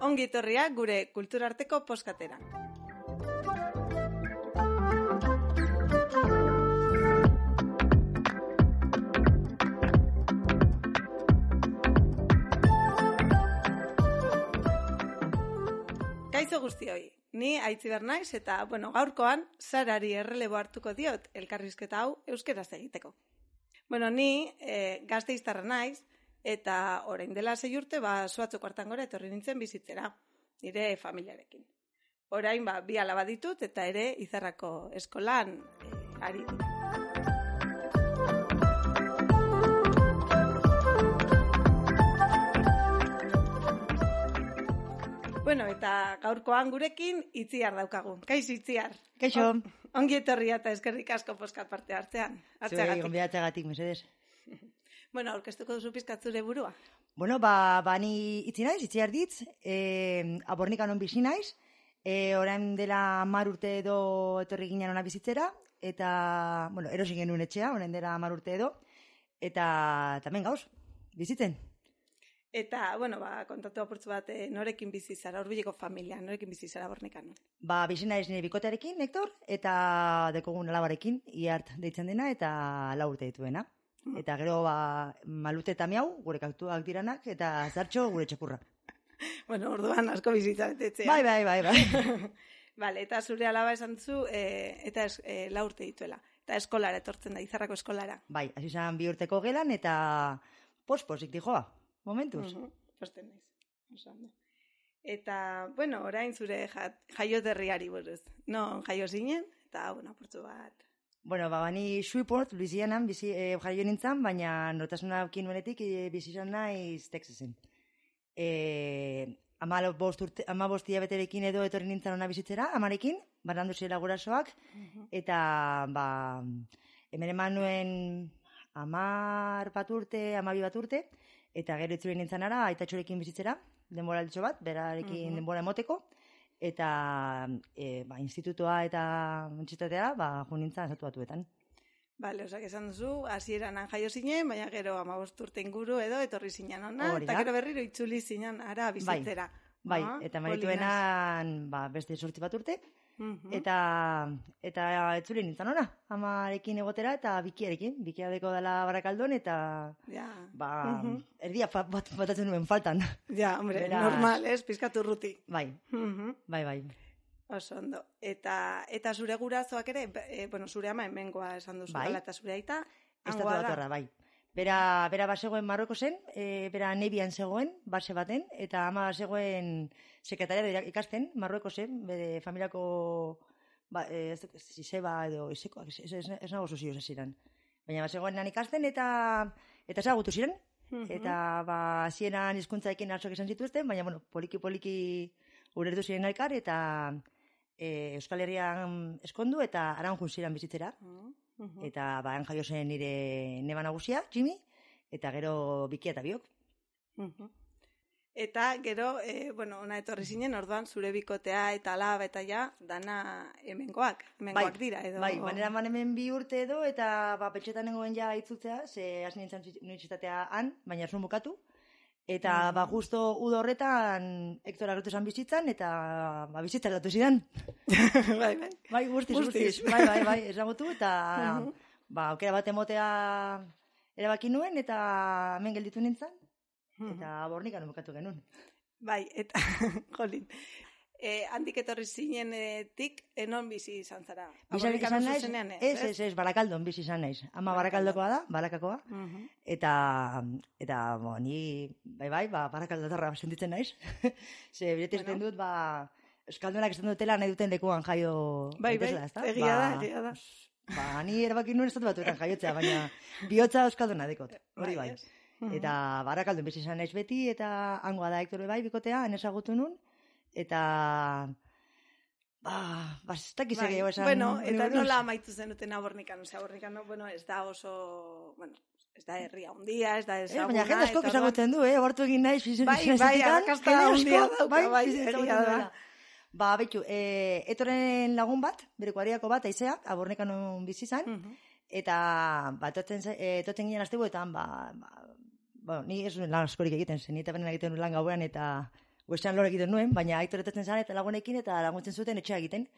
Ongi etorria gure kulturarteko poskatera. Kaixo guztioi, ni aitziber naiz eta, bueno, gaurkoan, sarari errelebo hartuko diot elkarrizketa hau euskeraz egiteko. Bueno, ni e, gazte iztarra naiz, eta orain dela zei urte, ba, suatzoko hartan gora etorri nintzen bizitzera, nire familiarekin. Orain, ba, bi alaba ditut, eta ere izarrako eskolan e, ari Bueno, eta gaurkoan gurekin itziar daukagu. Kaixo itziar. Kaixo. On- Ongi etorria eta eskerrik asko poskat parte hartzean. Zuei, Hartzeagatik. gonbidatzeagatik, mesedez. Bueno, aurkeztuko duzu pizkat zure burua. Bueno, ba, ba ni itzi naiz, itzi arditz, e, abornikan on bizi naiz, e, orain dela mar urte edo etorri ginen ona bizitzera, eta, bueno, erosi genuen etxea, orain dela mar urte edo, eta tamen gauz, bizitzen. Eta, bueno, ba, kontatu apurtzu bat, eh, norekin bizi zara, urbiliko familia, norekin bizi zara bornikan. Ba, bizi naiz nire bikotearekin, Hector, eta dekogun alabarekin, iart deitzen dena, eta lau urte dituena. Eta gero, ba, malute eta miau, gure kaktuak diranak, eta zartxo gure txepurra. Bueno, orduan asko bizitza betetzea. Bai, bai, bai, bai. Vale, eta zure alaba esan zu, eh, eta es, eh, lau urte dituela. Eta eskolara etortzen da, izarrako eskolara. Bai, hasi zan bi urteko gelan eta posposik dijoa, momentuz. Posten naiz. Oso ondo. Eta, bueno, orain zure ja, jaioterriari buruz. Non jaio zinen, eta, bueno, apurtzu bat. Bueno, ba, bani Shreveport, Louisianan, bizi, e, jaio nintzen, baina nortasuna aukin nuenetik e, bizi izan naiz Texasen. E, ama bost, urte, ama bost hilabeterekin edo etorri nintzen ona bizitzera, amarekin, barandu zirela gurasoak, eta, ba, hemen eman nuen amar bat urte, amabi bat urte, eta gero itzuri nintzen ara, aitatxorekin bizitzera, denbora altxo bat, berarekin Mhm. denbora emoteko, eta e, ba, institutoa eta untxitatea, ba, jo nintzen estatu batuetan. Bale, osak esan duzu, hasieran han jaio zinen, baina gero amabost urte inguru edo etorri zinen ona, eta gero berriro itzuli zinen ara bizitzera. Bai, Ah, eta marituenan ba, beste sortzi bat urte, Mhm. eta eta etzuli nintzen ona, amarekin egotera eta bikiarekin, bikia deko dela barakaldon, eta Ja, ba, Mhm. erdia fa, bat, batatzen nuen faltan. ja hombre, Beraz- normal, ez, pizkatu ruti. bai, Mhm. bai, bai. Oso ondo. Eta, eta zure gurasoak ere, e, bueno, zure ama hemengoa esan duzu, Bai. hala, eta zure aita, Estatu bai. Bera, bera basegoen Marroko zen, e, bera nebian zegoen, base baten, eta ama basegoen sekretaria ikasten, Marrueko zen, bere familiako, ba, e, ez, zizeba edo izekoak, ez, ez, ez, nago zuzioz ziren. Baina basegoen nan ikasten, eta eta zagutu ziren, Mhm. eta ba, hasieran hizkuntzaekin hartzok izan zituzten, baina, bueno, poliki-poliki urertu ziren elkar, eta e, Euskal Herrian eskondu, eta aranjun ziren bizitzera, Mhm. eta ba, han jaio zen nire neba nagusia, Jimmy, eta gero bikia eta biok. Mhm. Eta gero, e, bueno, ona etorri zinen, orduan zure bikotea eta alaba eta ja, dana hemengoak, hemengoak dira, edo... bai, manera man hemen bi urte edo, eta ba, petxetan nengoen ja itzutzea, ze hasi nintzen unibertsitatea han, baina zuen bukatu. Eta Mm. ba, justo udo horretan Hector agertu zen bizitzan, eta ba, bizitzara datu zidan. bai, bai. Bai, guztiz, Guztiz. Bai, bai, bai, esagutu, eta Mhm. ba, aukera bat emotea erabaki nuen, eta hemen gelditu nintzen, Mhm. eta bornikan bukatu genuen. Bai, eta, jolin, e, handik etorri zinenetik, enon bizi izan zara? Bizan Abornikan izan naiz, ez, ez, ez, barakaldon bizi izan naiz. Ama barakaldokoa da, barakakoa. Mhm. Eta, eta, bo, ni, bai, bai, ba, barakaldotarra sentitzen naiz. Ze, bire Bueno. dut, ba, eskaldunak esan dutela nahi duten lekuan jaio Bai, bai, ezta? egia da, Ba, egia da. Ba, ni erabaki nuen estatu batuetan jaiotzea, baina bihotza euskalduna dekot, hori bai. ez? Mhm. Eta barakaldon bizi izan naiz beti, eta hangoa da Hector bai, bikotea, han ezagutu nun, eta... Ba, ba, ez dakiz Bai, ere esan... bueno, eta nola amaitu zenuten abornikan, osea, abornikan, no, bueno, ez da oso, bueno, ez da herria hundia, ez da Eh, ezaguna. baina jende askok ezagutzen du, eh? Abortu egin naiz, fizen Bai, bai, arrakasta handia dauka, bai, egia da. Ba, betu, e, etoren lagun bat, bere kuadriako bat, aizea, abornekan bizi izan, Mhm. eta, ba, toten, za- e, toten ginen astebuetan, ba, ba, ba, ni ez lan askorik egiten zen, eta benen egiten lan gauean, eta goiztean lor egiten nuen, baina aitor etotzen zan, eta lagunekin, eta laguntzen zuten etxea egiten,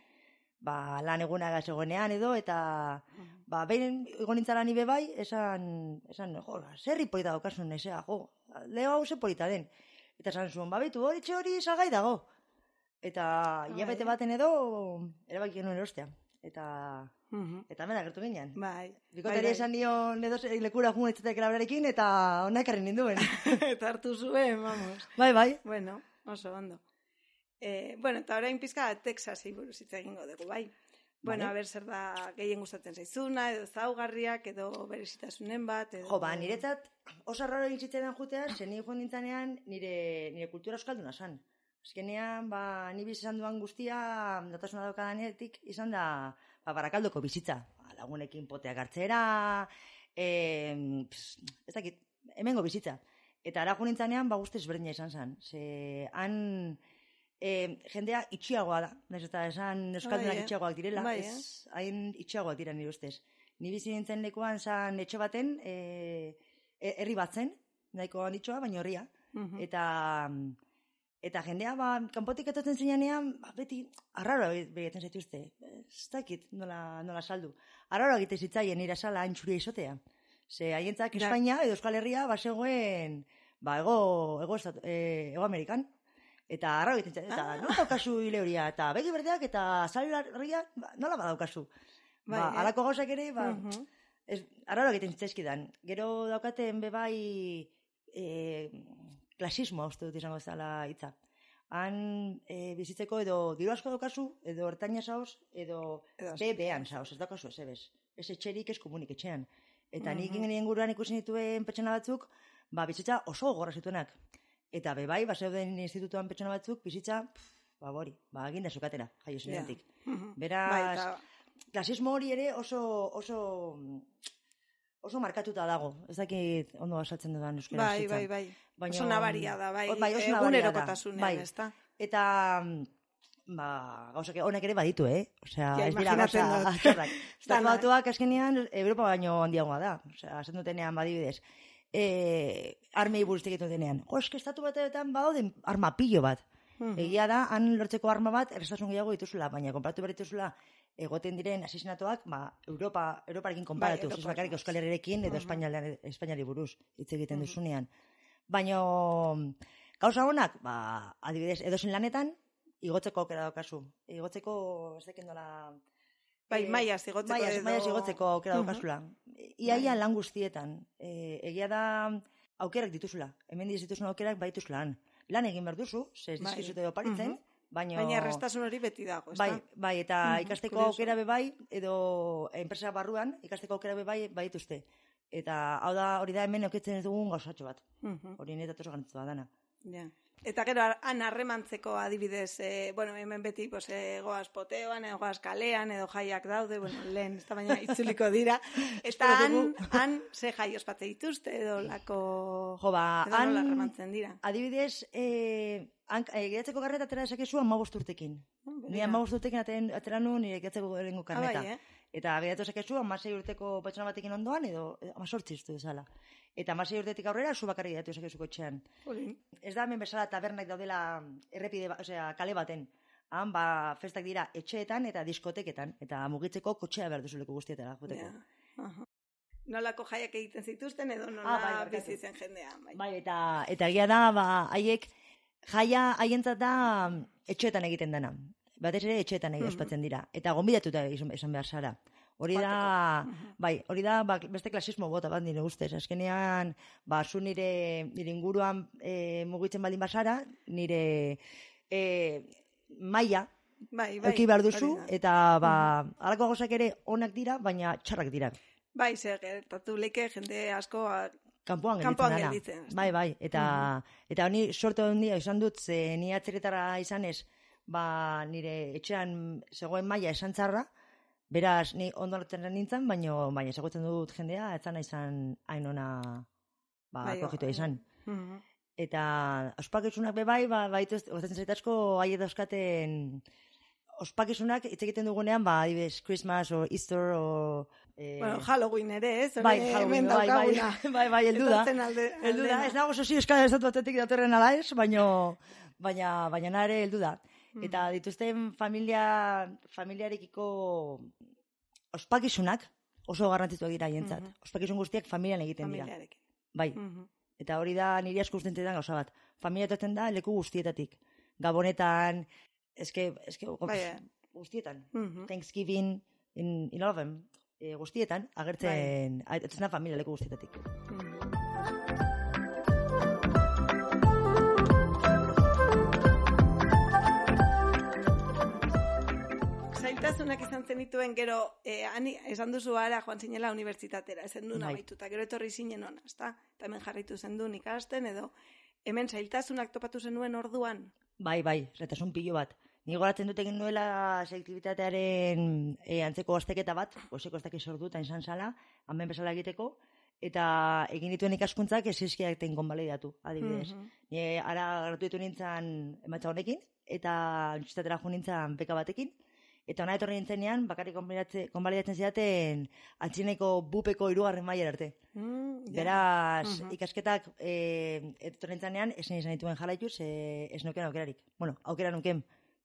ba, lan eguna zegoenean edo, eta, ba, behin egon nintzala ni be bai, esan, esan, jo, zer ripoita daukasun, esea, jo, leo hau ze polita den. Eta esan zuen, ba, betu, hori etxe hori salgai dago. Eta hilabete bai. baten edo, erabaki genuen erostea. Eta, Mhm. eta hemen agertu ginen. Bai. Bikotari esan nion edo lekura jugun etxetek labrarekin, eta honak ekarri ninduen. eta hartu zuen, vamos. bai, bai. Bueno, oso ondo. Eh, bueno, eta orain pizka Texasi buruz hitz egingo dugu, bai. Bueno, Bai. a ber, zer da gehien gustatzen zaizuna, edo zaugarriak, edo berezitasunen bat, edo... Jo, ba, niretzat oso raro egin jutea, zen ni joan nintzanean nire, nire kultura euskalduna san. Azkenean, ba, ni bizizan duan guztia, notasuna daukadanetik, izan da, ba, barakaldoko bizitza. Ba, lagunekin poteak hartzera, e, pss, ez dakit, hemengo bizitza. Eta ara nintzanean, ba, guzti ezberdina izan zen. Ze, han, e, jendea itxiagoa da. Naiz eta esan euskaldunak Bai, eh? itxiagoak direla, Bai, ez, hain itxiagoak dira nire ustez. Ni bizi nintzen lekuan zan etxe baten, e, herri bat zen, nahiko handitxoa, baina horria. Mhm. Eta eta jendea, ba, kanpotik etotzen zinean, ba, beti, arraro begiten zaituzte. Ez dakit, nola, nola saldu. Arraro egite zitzaien nire sala antxuria izotea. Ze haientzak. Espainia edo Euskal Herria bazegoen, ba, ego, ego, estat- eh, ego Amerikan. Eta arraro egiten zaituzte. Eta Ah. nola daukazu hile horia, eta begi berdeak, eta salarria, ba, nola badaukazu. Bai, ba, eh? alako gauzak ere, ba, Mhm. Ez, arraro egiten zitzaizkidan. Gero daukaten bebai e, klasismoa uste dut izango zela hitza. Han e, bizitzeko edo diru asko daukazu, edo ertaina zaoz, edo Edo be bean zaoz, ez daukazu ez ebes. Ez etxerik ez komunik etxean. Eta nik Mhm. ingen inguruan ikusi dituen pertsona batzuk, ba, bizitza oso gogorra zituenak. Eta bebai, ba, zeuden institutuan pertsona batzuk, bizitza, pff, ba, bori, ba, eginda zukatera, jaio zinetik. Mhm. Beraz, Bai, eta, klasismo hori ere oso oso oso markatuta dago. Ez dakit ondo asaltzen dudan euskera bai, bai, bai. Baina- Oso nabaria da, bai. Bai, oso nabaria da. Bai. Eta mm, ba, gauzak honek ere baditu, eh? Osea, Ja, ez dira gauza dut. azkarrak. Estatu batuak azkenean Europa baino handiagoa da. Osea, esan dutenean badibidez. Eh, armei buruz egiten denean. Jo, eske estatu batetan badauden arma pilo bat. Mhm. Egia da, han lortzeko arma bat, errestasun gehiago dituzula, baina konparatu behar dituzula, egoten diren asesinatoak, ba, Europa, Europarekin konparatu, Bai, ez bakarrik. Euskal Herriarekin edo Mhm. Espainiari, Espainiari buruz hitz egiten Mhm. duzunean. Baina, gauza honak, ba, adibidez, edozen lanetan, igotzeko aukera daukazu. Igotzeko, ez dakit nola... Bai, eh, maiaz igotzeko maiaz, edo- maiaz igotzeko aukera Mhm. daukazula. Iaia Bai. lan guztietan. E, egia da aukerak dituzula. Hemen dituzun aukerak badituzula lan. Lan egin behar duzu, ze Bai. dizkizute oparitzen, Mhm. baina... Baina errestasun hori beti dago, ezta? Bai, bai, eta ikasteko kurioso. aukera be bai, edo enpresa barruan, ikasteko aukera be bai, badituzte. Eta hau da, hori da hemen eukitzen ez dugun gauzatxo bat. Hori niretzat oso garrantzitsua dana. Ja. Eta gero, han harremantzeko adibidez, eh, bueno, hemen beti, pues, eh, goaz poteoan, edo goaz kalean, edo jaiak daude, bueno, lehen, ez da baina itzuliko dira. Eta han, han, ze jai ospatze dituzte, edo lako... Jo, ba, han, harremantzen dira. adibidez, eh, han, eh, geratzeko karneta atera dezakezu amabost urtekin. Ni amabost urtekin ateren, atera nuen nire geratzeko lehengo Ah, karneta. bai, eh? Eta geratu zakezu, amasei urteko pertsona batekin ondoan, edo eh, amasortzi uste dezala. Eta amasei urtetik aurrera, zu bakarrik geratu zakezu kotxean. Ez da hemen bezala tabernak daudela errepide, ba- osea, kale baten. Han, ba, festak dira etxeetan eta diskoteketan. Eta mugitzeko kotxea behar duzu leku guztietara, joteko. Aha. Nolako jaiak egiten zituzten, edo nola Ah, bai, barkatu. bizi zen jendea. Bai. Bai, eta, eta egia da, ba, haiek, jaia haientzat da etxeetan egiten dena. Batez ere etxeetan egin Mhm. ospatzen dira. Eta gonbidatuta esan behar zara. Hori da, bai, hori da ba, beste klasismo bota bat nire ustez. Azkenean, ba, zu nire, nire inguruan e, mugitzen baldin basara, nire e, maila Bai, bai. euki behar duzu, eta ba, halako gauzak ere onak dira, baina txarrak dira. Bai, zer, gertatu leike jende asko a- Kanpoan gelditzen dana. gelditzen? Bai, bai, eta eta honi sorte handia izan dut, ze ni atzeretara izanez, ba nire etxean zegoen maila esan txarra, beraz ni ondo hartzen nintzen, baina baina ezagutzen dut jendea, etzana izan hain ona ba Bai, bai. izan. Mhm. Eta ospakizunak be bai, ba, baitu gozatzen zait asko, haie dauzkaten ospakizunak hitz egiten dugunean, ba, adibidez, Christmas o Easter o... Eh, Bueno, Halloween ere, ez? bai, Halloween, bai, bai, bai, bai, heldu da. Heldu da, ez nago sozio eskala dut batetik datorren ala ez, baina, baina, baina nare heldu da. Mm. Eta dituzten familia, familiarekiko ospakizunak oso garrantzituak dira hientzat. Mhm. Ospakizun guztiak familian egiten dira. Bai, Mhm. eta hori da niri asko usten zaidan gauza bat. Familia etortzen da leku guztietatik. Gabonetan, eske, eske, Bai, eh. guztietan. Mhm. Thanksgiving, in, in all of them, e, guztietan, agertzen, Bai. da familia leku guztietatik. Mhm. Zailtasunak izan zenituen gero, eh, ani, esan duzu ara joan zinela unibertsitatera, ezen duen Bai. amaituta, gero etorri zinen ona, ezta? Eta hemen jarritu zen duen ikasten, edo hemen zailtasunak topatu zenuen orduan. Bai, bai, zertasun pilo bat. Ni goratzen dut egin nuela selektibitatearen e, antzeko azteketa bat, oseko ez dakiz ordu, eta izan zala, hemen bezala egiteko, eta egin dituen ikaskuntzak esizkiak tein konbalidatu, adibidez. Mhm. Ni ara gratuitu nintzen ematza honekin, eta unibertsitatera jo nintzen beka batekin, eta ona etorri nintzenean, bakarrik konbalidatze- konbalidatzen zidaten atxineko bupeko irugarren mailer arte. Mm. Beraz, Mhm. ikasketak eh, etorri nintzenean, esan izan dituen jalaituz, eh, ez nuken aukerarik. Bueno, aukera nuken,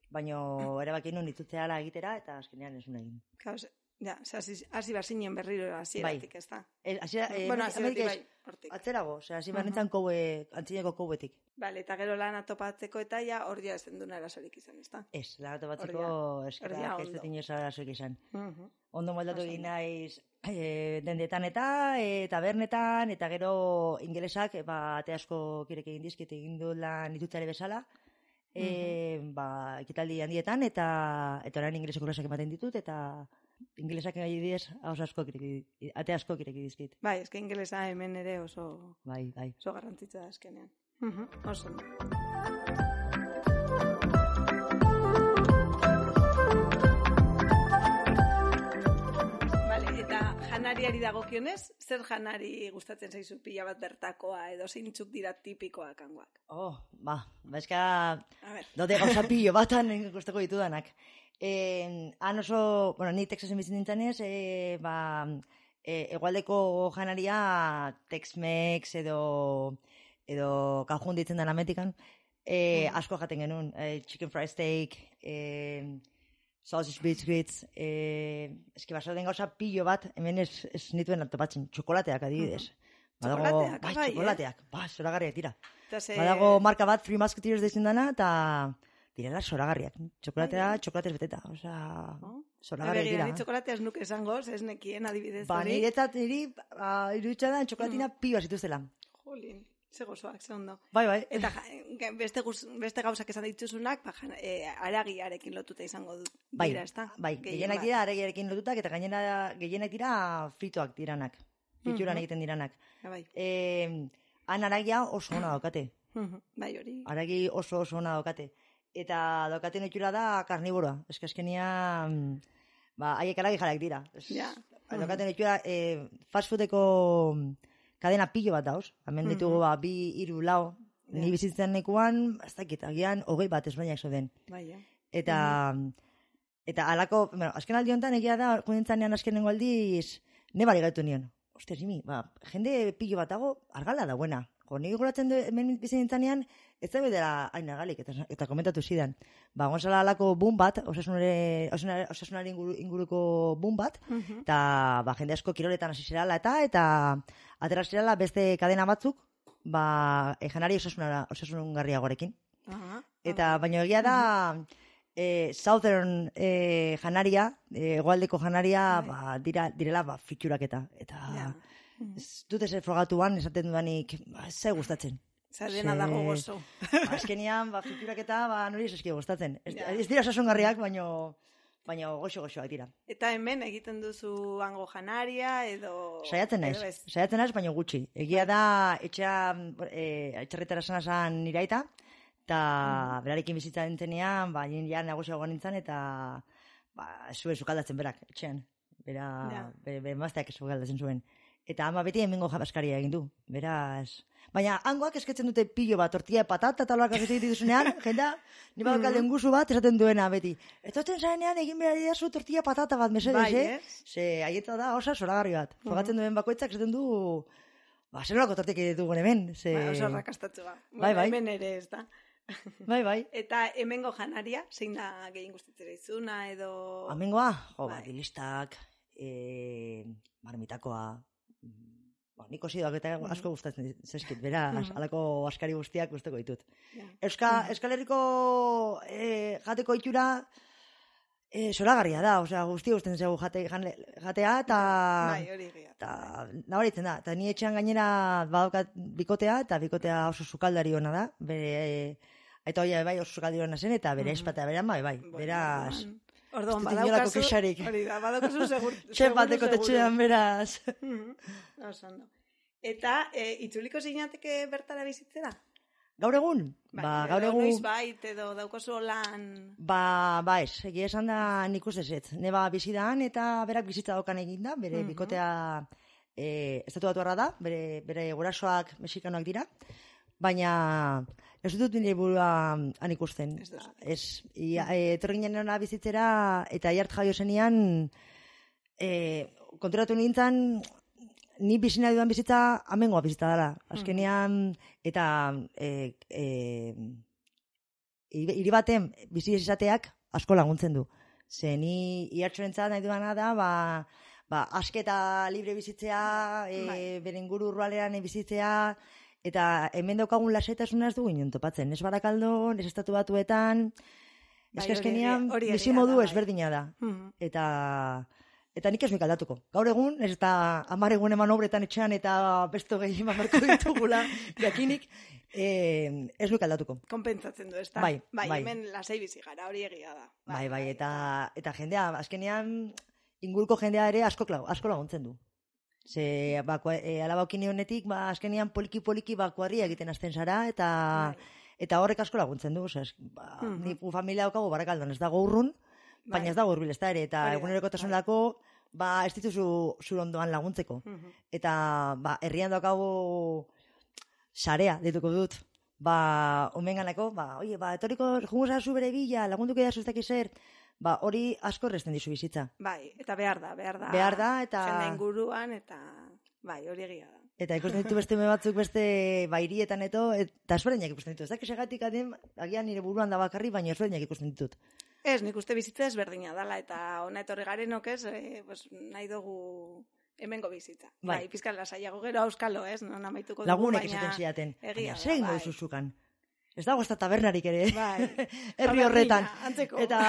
baino erabaki nun itzutzea egitera, eta azkenean ez egin. Ze- ja, hasi hasi behar zinen berriro hasieratik, ez da? El, así, eh, bueno, hasieratik bai. Atzerago, osea, hasi behar Mhm. nintzen koue, antzineko kouetik. Vale, eta gero lan atopatzeko eta ja hor ja ezen duen arazorik izan, ez da? Hor hor eskarak ja ez dut inoz arazoik izan. Mhm. Ondo moldatu egin naiz e, dendetan eta, e, tabernetan, eta gero ingelesak, e, ba, ate asko kirek egin dizkit, egin du lan itutzare bezala, e, ba, ekitaldi handietan, eta eta orain ingeleseko klasak ematen ditut, eta ingelesak gai bidez, haus asko kirek, ate asko kirek dizkit. Bai, eske ingelesa hemen ere oso Bai, bai. oso garrantzitsua da azkenean. Mhm, oso janariari dagokionez, zer janari gustatzen zaizu pila bat bertakoa edo zeintzuk dira tipikoak hangoak? Oh, ba, ba, eska, A ber, Dote gauza pilo batan gustako ditudanak. Eh, han oso, bueno, ni Texasen bizi nintzenez, eh, ba, eh, egualdeko janaria Tex-Mex edo edo kajun ditzen den Amerikan, eh, asko jaten genuen, eh, chicken fried steak, eh, sausage biscuits, eh, eski baso den gauza pilo bat, hemen ez, ez nituen topatzen, txokolateak adibidez. Badago- Txokolateak, bai, bai, eh? txokolateak, ba, zoragarriak dira. eta ze... Badago marka bat, Three Musketeers deitzen dana, eta direla zoragarriak. Txokolatea, Bai, txokolatez beteta. Osea, Oh. zoragarriak dira. ni txokolatea ez nuke esango, ez nekien adibidez Ba, hori. niretzat niri, ba, iruditza da, txokolatina Mm. pioa zituztela. Jolin, ze gozoak, ze ondo. Bai, bai. Eta ja, beste, guz, beste gauzak esan dituzunak, ba, jan- e, aragiarekin lotuta izango du, Bai, dira, ezta? bai, Gehien gehienak dira aregiarekin lotutak, eta gainera gehienak dira fritoak diranak. Frituran Mhm. egiten diranak. Ja, Bai, E, han aragia oso ona daukate. Mhm, bai hori. Aragi oso oso ona daukate. Eta daukaten itxura da karniboroa. Ez que azkenian, ba, haiek aragi jarrak dira. Ez, Ja. Daukaten itxura, e, fast foodeko kadena pilo bat dauz. Hemen ditugu, ba, bi, hiru lau. Ja. Ni bizitzen nekuan, ez dakit, agian, hogei bat ezbainak zoden. Bai, eh? Eta, eta alako, bueno, azken aldi honetan egia da, kundintzanean azkenengo aldiz, nebari gaitu nion. Ostez, imi, ba, jende pilo bat dago, argala da buena. Jo, nire goratzen du, hemen bizi nintzanean, ez da dela hain argalik, eta, eta komentatu zidan. Ba, gonzala alako boom bat, osasunare, osasunare, inguru, inguruko boom bat, Mhm. eta ba, jende asko kiroletan hasi zirala eta eta atera zirala beste kadena batzuk ba, janari osasunara, osasungarriagorekin. Aha, Eta baina egia da e, Southern e, janaria, e, egoaldeko janaria, Bai. ba, dira, direla ba, fiturak eta, eta Ja. ez dut ez frogatuan, esaten dudanik, ba, zai gustatzen. Zer dena Ze- dago gozo. Ba, azkenian, ba, fiturak eta, ba, nori ez eski gustatzen. Ez, Ja. ez dira osasungarriak, baino, baino goxo-goxoak dira. Eta hemen egiten duzu hango janaria edo... Saiatzen naiz, saiatzen naiz, baina gutxi. Egia da, etxea, e, etxerretara sana zan niraita, eta berarekin bizitza dintzenean, ba, nien ja nagusiago nintzen, eta ba, zuen sukaldatzen berak, etxean. Bera, Ja. bere, bere mazteak sukaldatzen zuen. Eta ama beti hemengo jabaskaria egin du. Beraz... Baina hangoak esketzen dute pilo bat, tortilla patata eta loak egiten dituzunean, jenda, ni Mm. badauka lenguzu bat esaten duena beti. Etoten zarenean egin behar didazu tortilla patata bat, mesedez, Bai, eh? ez? Ze, aieta da, osa zoragarri bat. Fogatzen duen bakoitzak esaten du, ba, zer nolako tortik ditugun hemen. Ze... Ba, oso rakastatzua. Bai, bai. Hemen ere ez da. Bai, bai. Eta hemengo janaria, zein da gehien gustatzera izuna edo... Amengoa, jo, Bai. ba, dilistak, e, marmitakoa, mm, ba, niko zidoak eta asko gustatzen zeskit, beraz, Mhm. alako askari guztiak gusteko ditut. Ja. Euska, Euskal Herriko e, jateko itxura e, zoragarria da, osea, guzti gusten zego jate, janle- jatea, eta... Bai, hori. Eta nabaritzen da, eta ni etxean gainera badaukat bikotea, eta bikotea oso sukaldari ona da, bere, e, aita hoia bai oso ona zen, eta bere Mhm. espatea bere bai, bai, Bueno, beraz, orduan- ez badaukazu... Hori da, badaukazu segur, txep bateko tetxean beraz. Mhm, Oso ondo. Eta, e, itzuliko zinateke bertara bizitzera? Gaur egun? Bai, ba, edo gaur egun... Noiz bait, edo daukazu lan... Ba, ba ez, egia esan da nik uste zet. Neba bizidan eta berak bizitza daukan egin da, bere Mhm. bikotea e, estatu da, bere, bere gurasoak mexikanoak dira, baina ez dut nire burua han ikusten. Ez duzu. Ez, ia, e, bizitzera eta iart jaio zenian e, konturatu nintzen ni bizina dudan bizitza amengoa bizitza dela. Azkenean, eta e, e, hiri baten bizi izateak asko laguntzen du. Ze ni iartxorentzat nahi duana da, ba, ba, asketa libre bizitzea, e, Bai. bere inguru urrualean bizitzea, eta hemen daukagun lasetasuna ez dugu inon topatzen. Ez barakaldon, ez estatu batuetan, Bai, ez que hori azkenean egia- hori bizi egia modu da, bai. ezberdina da. Mhm. Eta eta nik ez nik aldatuko. Gaur egun, ez eta amar egun eman obretan etxean eta besto gehi eman barko ditugula, jakinik, eh, ez nik aldatuko. Konpentsatzen du, ez da? Bai, bai, bai. hemen lasai bizi gara, hori egia da. Bai, bai, eta, eta jendea, azkenean, inguruko jendea ere asko, asko laguntzen du. Ze, ba, kua- e, alabaukin honetik, ba, azkenean poliki-poliki ba, kuadria egiten hasten zara, eta, Bai. eta horrek asko laguntzen du. Osea, ba, Mhm. Ni gu familia daukagu barakaldon, ez dago urrun, baina Bai. ez dago urbil ez da ere, eta Hori da, egunerokotasunerako, ba, ez dituzu zure ondoan laguntzeko. Mhm. Eta, ba, herrian daukagu sarea, dituko dut. Ba, omenganako, ba, oie, ba, etoriko jungo bere bila, lagunduko da zuztak zer, ba, hori asko erresten dizu bizitza. Bai, eta behar da, behar da. Behar da, eta- Jende inguruan, eta... Bai, hori egia da. Eta ikusten ditu beste batzuk beste bairietan eto, eta esberdinak ikusten ditu. Ez da, segatik adien, agian nire buruan da bakarri, baina esberdinak ikusten ditut. Ez, nik uste bizitza ezberdina dala, eta ona etorri garenok ez, e, pues, nahi dugu hemengo bizitza. Bai. Bai, pizkan lasaiago gero auskalo, ez? Non amaituko dugu, Lagunek baina... esaten ziaten. egia Baina, da, bai. duzu zukan? Ez dago ez da tabernarik ere. Bai. herri horretan. Antzeko. Eta,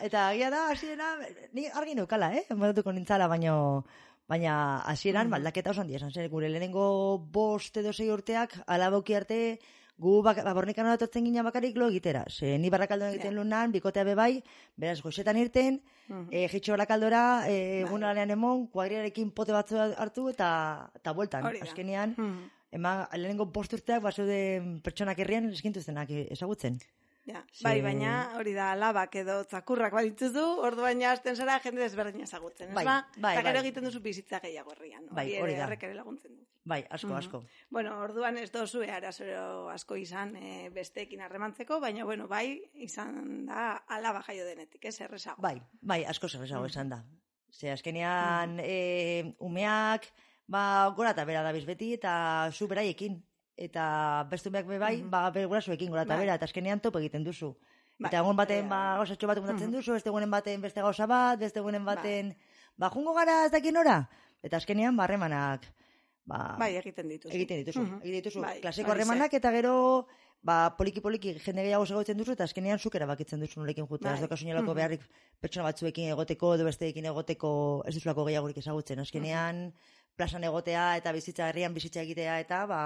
eta agia da, hasiera, ni argi neukala, eh? Ematatuko nintzala, baino, baina hasieran Mhm. baldaketa oso handia esan zen, gure lehenengo bost edo sei urteak, alaboki arte, gu bak, babornikan etortzen ginen bakarrik lo egitera. Ze ni barrakaldon egiten Ja. lunan, bikotea bebai, beraz goxetan irten, Mhm. e, jitxo barakaldora, e, egunalean emon, kuadriarekin pote batzu hartu eta, eta bueltan. Azkenean, Mhm. Ema, lehenengo bost urteak, bazeuden pertsonak herrian eskintuztenak ezagutzen. Ja, Ze- bai, baina hori da alabak edo tzakurrak badituzu, ordu baina hasten zara jende desberdina ezagutzen, ez Bai, ba? bai, Eta gero bai. egiten duzu bizitza gehiago herrian. Bai, hori da. Ere laguntzen du. Bai, asko, Mhm. asko. Bueno, orduan ez dozu arazoro asko izan e, besteekin harremantzeko, baina bueno, bai, izan da alaba jaio denetik, ez errezago. Bai, bai, asko zerrezago Mhm. esan da. Ze azkenean e, umeak, ba, gora eta bera dabiz beti, eta zu beraiekin. Eta beste umeak be bai, Mhm. ba, bere gurasoekin gora eta Bai. bera, eta azkenean topo egiten duzu. Bai, eta egun baten, ba, da. gauzatxo bat kontatzen Mhm. duzu, beste egunen baten beste gauza bat, beste egunen baten, ba, jungo gara ez dakin ora. Eta azkenean, ba, ba, Bai, egiten dituzu. egiten dituzu. Mhm. Egiten dituzu, Bai, klaseko horixe. harremanak, eta gero, ba, poliki-poliki jende gehiago segotzen duzu, eta azkenean zuk erabakitzen duzu norekin jutea. Bai. Ez daukazu inolako Mhm. beharrik pertsona batzuekin egoteko, edo besteekin egoteko, ez duzulako gehiagorik ezagutzen. Azkenean, plazan egotea, eta bizitza herrian bizitza egitea, eta, ba,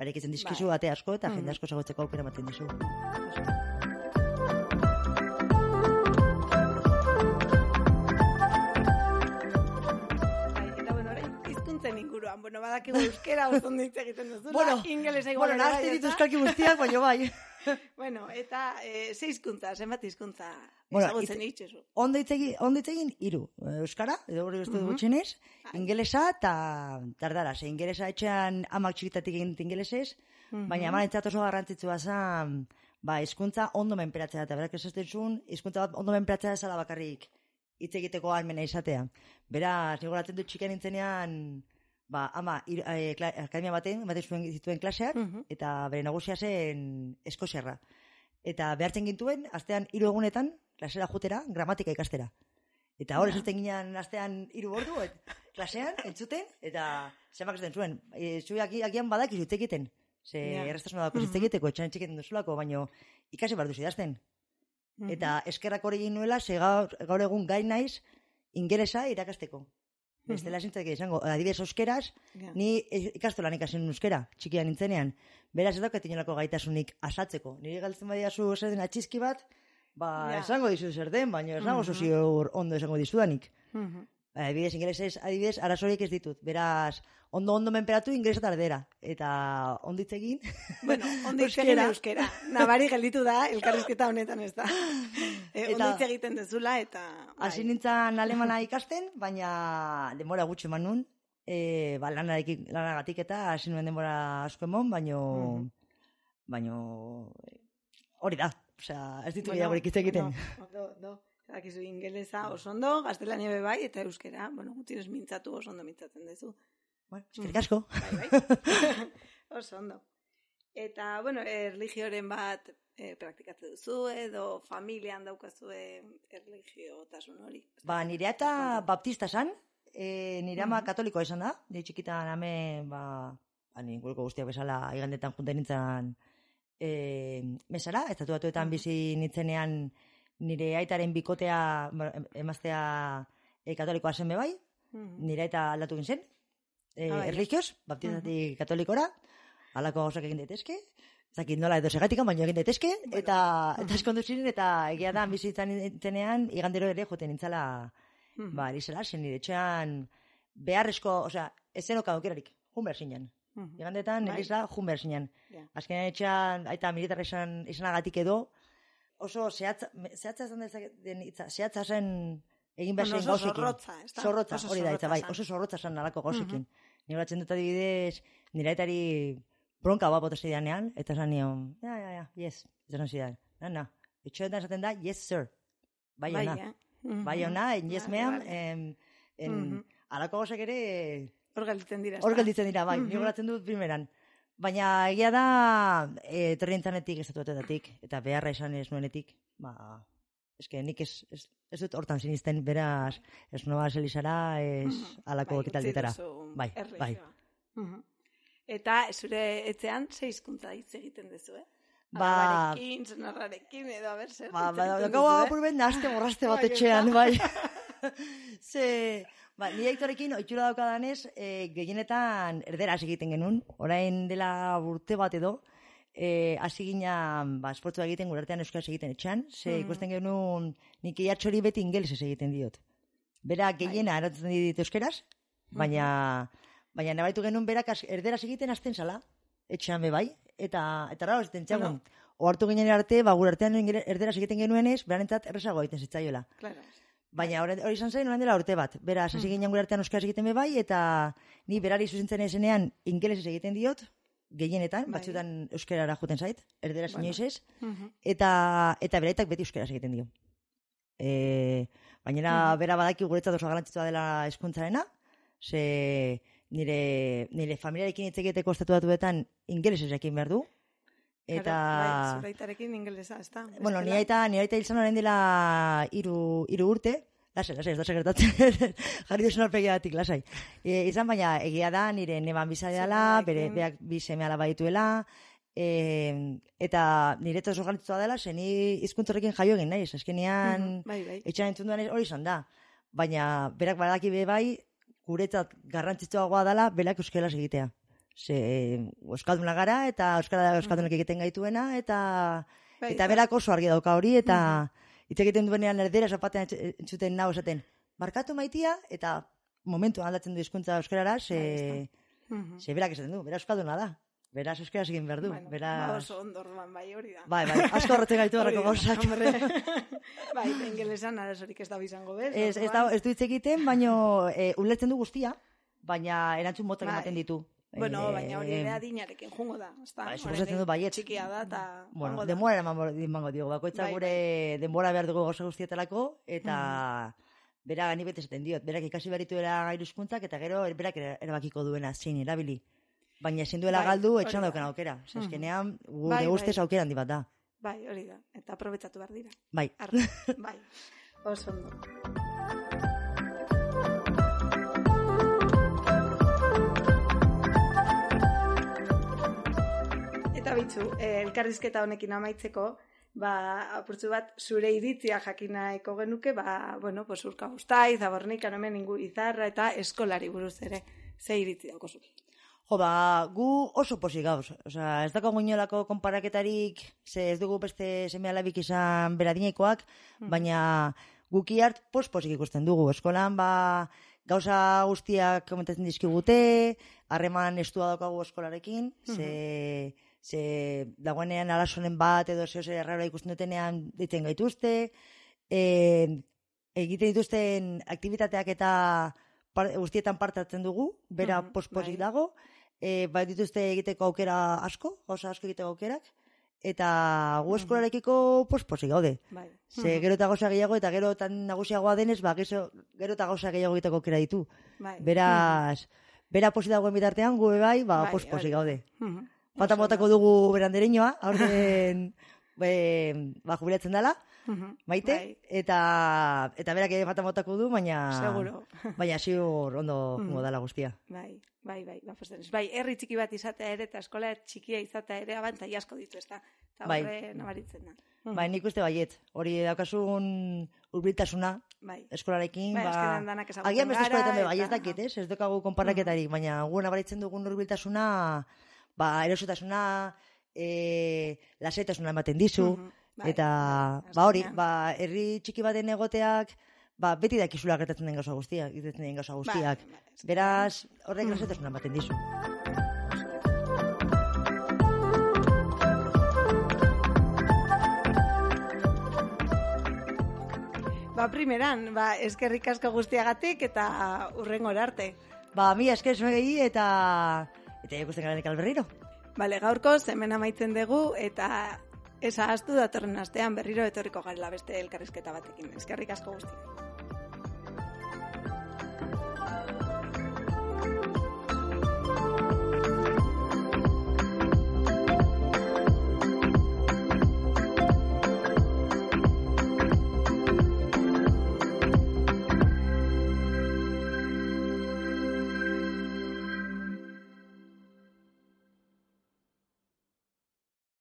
barekitzen dizkizu Bai. ate asko, eta jende asko ezagutzeko aukera ematen dizu. Inguruan, bueno, badakigu euskera oso ondo hitz egiten duzu, Bueno, ingelesa igual Bueno, bai, nahazte ditu euskalki guztiak, baina bai. bueno, eta e, ze hizkuntza, zenbat hizkuntza Bueno, ezagutzen itxezu. Ondo hitz egin, ondo hitz egin hiru. Euskara, edo hori beste gutxenez, ingelesa eta tardara. Ze ingelesa etxean amak txikitatik egin ingelesez, baina amanetzat oso garrantzitsua zen, ba, hizkuntza ondo menperatzea, eta berak esaten zuen, hizkuntza bat ondo menperatzea zela bakarrik hitz egiteko almena izatea. Beraz, nigoratzen dut txiken nintzenean, ba, ama, ir, eh, kla- akademia baten, ematen zuen zituen klaseak, Mhm. eta bere nagusia zen eskoziarra. Eta behartzen gintuen, astean hiru egunetan, klasera jutera, gramatika ikastera. Eta hor, esaten ginen astean hiru ordu, et, klasean, entzuten, eta zemak esaten zuen, e, zu aki, agian badakizu hitz egiten. Ze Ja. erreztasuna dako hitz Mhm. egiteko, etxan hitz egiten duzulako, baino ikasi behar duzu idazten. Mhm. Eta eskerrak hori egin nuela, ze gaur, gaur egun gai naiz, ingelesa irakasteko. Bestela zintzak izango, adibidez euskeraz, Ja. Ni ikastolan ikasen euskera, txikia nintzenean. Beraz ez daukat inolako gaitasunik asatzeko. Niri galtzen badiazu zer den atxizki bat, ba, Ja. esango dizu zer den, baina ez nago Mhm. ziur ondo esango dizudanik. Mhm. Adibidez, ingelesez, adibidez, arazorik ez ditut. Beraz, ondo ondo menperatu ingelesa tardera. Eta onditz egin, Bueno, ondo hitz egin euskera. Nabari gelditu da, elkarrizketa honetan ez da. E, Eta- hitz egiten dezula, eta... bai. hasi nintzen alemana ikasten, baina denbora gutxi eman nun, e, ba, lanarekin- lanagatik eta hasi nuen denbora asko emon, baino, Mhm. baino, eh, hori da. Osea, ez ditu Bueno, gehiagorik hitz egiten. Bueno, ondo, ondo. Dakizu ingelesa oso ondo, gaztelania bai, eta euskera, bueno, gutxinez mintzatu oso ondo mintzatzen dezu. Bueno, eskerrik asko. Bai, bai. oso ondo. Eta, bueno, erligioren bat e, praktikatzen duzu, edo familian daukazue erligiotasun hori. Ba, nire eta baptista san, e, nire ama Mhm. katolikoa izan da, nire txikitan ame, ba, ba inguruko guztiak bezala igandetan junten nintzen e, mesara, estatuatuetan Mhm. bizi nintzenean nire aitaren bikotea, em- emaztea e, katolikoa zen bai, Mhm. nire eta aldatu egin zen, e, Ah, bai. erligioz, baptistatik katolikora, halako gauzak egin daitezke, ez dakit nola edo segatik, baina egin daitezke, eta, eta eskondu ziren, eta egia da, bizitzan nintzenean, igandero ere joten nintzala, Mhm. ba, erizela, zen nire etxean, beharrezko, osea, ez zenok aukerarik, jun behar zinen. Mhm. Igandetan, Bai. erizela, jun behar zinen. Ja. Azkenean etxean, aita militar izan, izanagatik edo, oso zehatza, zehatza dezake- den hitza, zehatza zen egin behar Bueno, zen gauzekin. zorrotza? Zorrotza, hori da, hitza, bai, zen. oso zorrotza zen nalako gauzekin. Nire batzen dut adibidez, nire aitari bronka bat bota zidanean, eta esan nion, ja, ja, ja, yes, eta esan zidan, na, na, etxoetan esaten da, yes, sir, bai, Bai, ona, eh? Mhm. bai ona, en yes, Vale, ma'am, vale. en, en, Mhm. alako gauzak ere, Hor gelditzen dira. hor ezta? gelditzen dira, bai, nire goratzen dut primeran. Baina egia da, e, etorri nintzanetik, estatuetatik, eta beharra esan ez nuenetik, ba, eske nik ez, ez, ez dut hortan sinisten, beraz, ez noa zelizara, ez Mhm. alako Bai, duzu Bai, bai. Mhm. Eta zure etxean ze hizkuntza hitz egiten duzu, eh? Ba- Alabarekin, senarrarekin, edo, a ber, zer Ba, ba, egiten gau duzu, eh? nahazte borraste bat Bai, etxean, ezta? bai. Ze, ba, nire aitorekin, oitxura daukadanez, e, gehienetan erderaz egiten genuen, orain dela urte bat edo, e, hasi ginen, ba, esportzua egiten, gure artean euskaraz egiten etxean, ze Mhm. ikusten genuen, nik iatxori beti ingelesez egiten diot. Bera Bai. gehiena eratzen dit euskeraz, baina, baina nabaritu genuen berak az- erderaz egiten azten zala, etxean be bai, eta, eta raro ez den txagun. Bueno. Oartu ginen arte, ba, gure artean erderaz egiten genuenez, beranentzat errezago egiten zitzaiola. Claro. Baina hori, izan zen, orain dela urte bat. Beraz, hasi ginen gure artean euskaraz egiten be bai, eta ni berari zuzentzen ezenean ingelesez egiten diot, gehienetan, Bai. batzutan euskarara joten zait, erderaz Bueno. inoiz ez, Mhm. eta, eta beraitak beti euskaraz egiten dio. E, baina Mhm. bera badaki guretzat oso garrantzitsua dela eskuntzarena, ze nire, nire familiarekin hitz egiteko estatuatuetan ingelesez ekin behar du, eta... Claro, bai, ingelesa, ez da? Bueno, Bestela- ni aita, ni aita orain dela iru, iru urte, lasai, lasai, ez da sekretatzen, jarri duzun aurpegiatik, lasai. E, izan baina, egia da, nire neban biza dela, bere, beak bi seme alaba dituela, e, eta nire oso garrantzitsua dela, ze ni hizkuntzorrekin jaio egin naiz, azkenean, Mhm, Bai, bai. etxan entzun duan hori izan da. Baina, berak badaki be bai, guretzat garrantzitsuagoa dela, berak euskeraz egitea. Ze, euskalduna gara, eta euskara euskaldunak egiten gaituena, eta Bai, eta bai. berak oso argi dauka hori, eta hitz egiten duenean erdera zapatean entzuten nau esaten, barkatu maitia, eta momentu aldatzen du hizkuntza euskarara, ze, Mhm. ze berak esaten du, bera euskalduna da. Beraz, euskaraz egin behar du. Bueno, beraz... ba oso ondo orduan, bai, hori da. Bai, bai, asko horretzen gaitu horreko gauzak. bai, ingelesan arazorik ez da bizango bez. Ez, ez, da, ez du hitz egiten, baino e, ulertzen du guztia, baina erantzun motak Bai. ematen ditu. Bueno, Eh, baina hori ere adinarekin jungo da. ezta? Bai, Oraindik suposatzen dut baietz. Txikia da, eta Bueno, da. denbora emango diogu, bakoitza Bai, gure denbora behar dugu gauza guztietarako, eta bera gani bete esaten diot, berak ikasi behar dituela gairu hizkuntzak eta gero berak era- erabakiko duena zein erabili. Baina ezin duela Bai, galdu etxan da. daukan aukera. Mhm. Azkenean, gure Bai, bai. ustez aukera handi bat da. Bai, hori da. Eta aprobetsatu behar dira. Bai. Arra, bai. Oso ondo. Eta bitzu, eh, elkarrizketa honekin amaitzeko, ba, apurtzu bat, zure iritzia jakinaeko genuke, ba, bueno, pues urka ustai, zabornik, anomen ingu izarra eta eskolari buruz ere. Ze iritzi zu. Jo, ba, gu oso posi gauz. Osa, ez dago inolako konparaketarik, ze ez dugu beste seme alabik izan beradinekoak, baina guki hart pos-posik ikusten dugu. Eskolan, ba, gauza guztiak komentatzen dizkigute, harreman estua daukagu eskolarekin, ze, ze dagoenean arazonen bat edo zeo zer errara ikusten dutenean ditzen gaituzte, e, egiten dituzten aktivitateak eta par, guztietan parte hartzen dugu, bera Mhm, pos-posik bai. dago, e, bai dituzte egiteko aukera asko, gauza asko egiteko aukerak, eta gu eskolarekiko pos-posik gaude. Bai. Ze gero eta gauza gehiago eta gero tan nagusiagoa denez, ba, gero, gero eta gauza gehiago egiteko aukera ditu. Bai. Beraz, bera posi dagoen bitartean, gu bai, ba, Bai, pos-posik gaude. Mhm. Bata botako dugu berandereñoa, aurten be, ba, jubilatzen dela, Mhm. maite, Bai. eta eta berak ere bata botako du, baina... Seguro. Baina ziur ondo mm. dela guztia. Bai, bai, bai, ba, bai, herri txiki bat izatea ere eta eskola txikia izatea ere abantai asko ditu, ezta? Eta Bai. horre nabaritzen da. Mhm. Bai, nik uste baiet, hori daukasun urbiltasuna Bai. eskolarekin, Bai, ba... Agian beste eskoletan bai, ez dakit, ez? Ez dukagu konparaketarik, baina gu nabaritzen dugun urbiltasuna, ba, erosotasuna, e, lasaitasuna ematen dizu, Mhm. Bai, eta, bai, ba hori, ba, herri txiki baten egoteak, ba, beti dakizula gertatzen den gauza guztiak, gertatzen den gauza guztiak. Bai, bai. Beraz, horrek lasaitasuna ematen dizu. Ba, primeran, ba, eskerrik asko guztiagatik eta urrengo arte. Ba, mi esker zuegei eta eta ikusten gara alberriro. Bale, gaurko hemen amaitzen dugu eta esa astu datorren astean berriro etorriko garela beste elkarrizketa batekin. Eskerrik asko guztiak.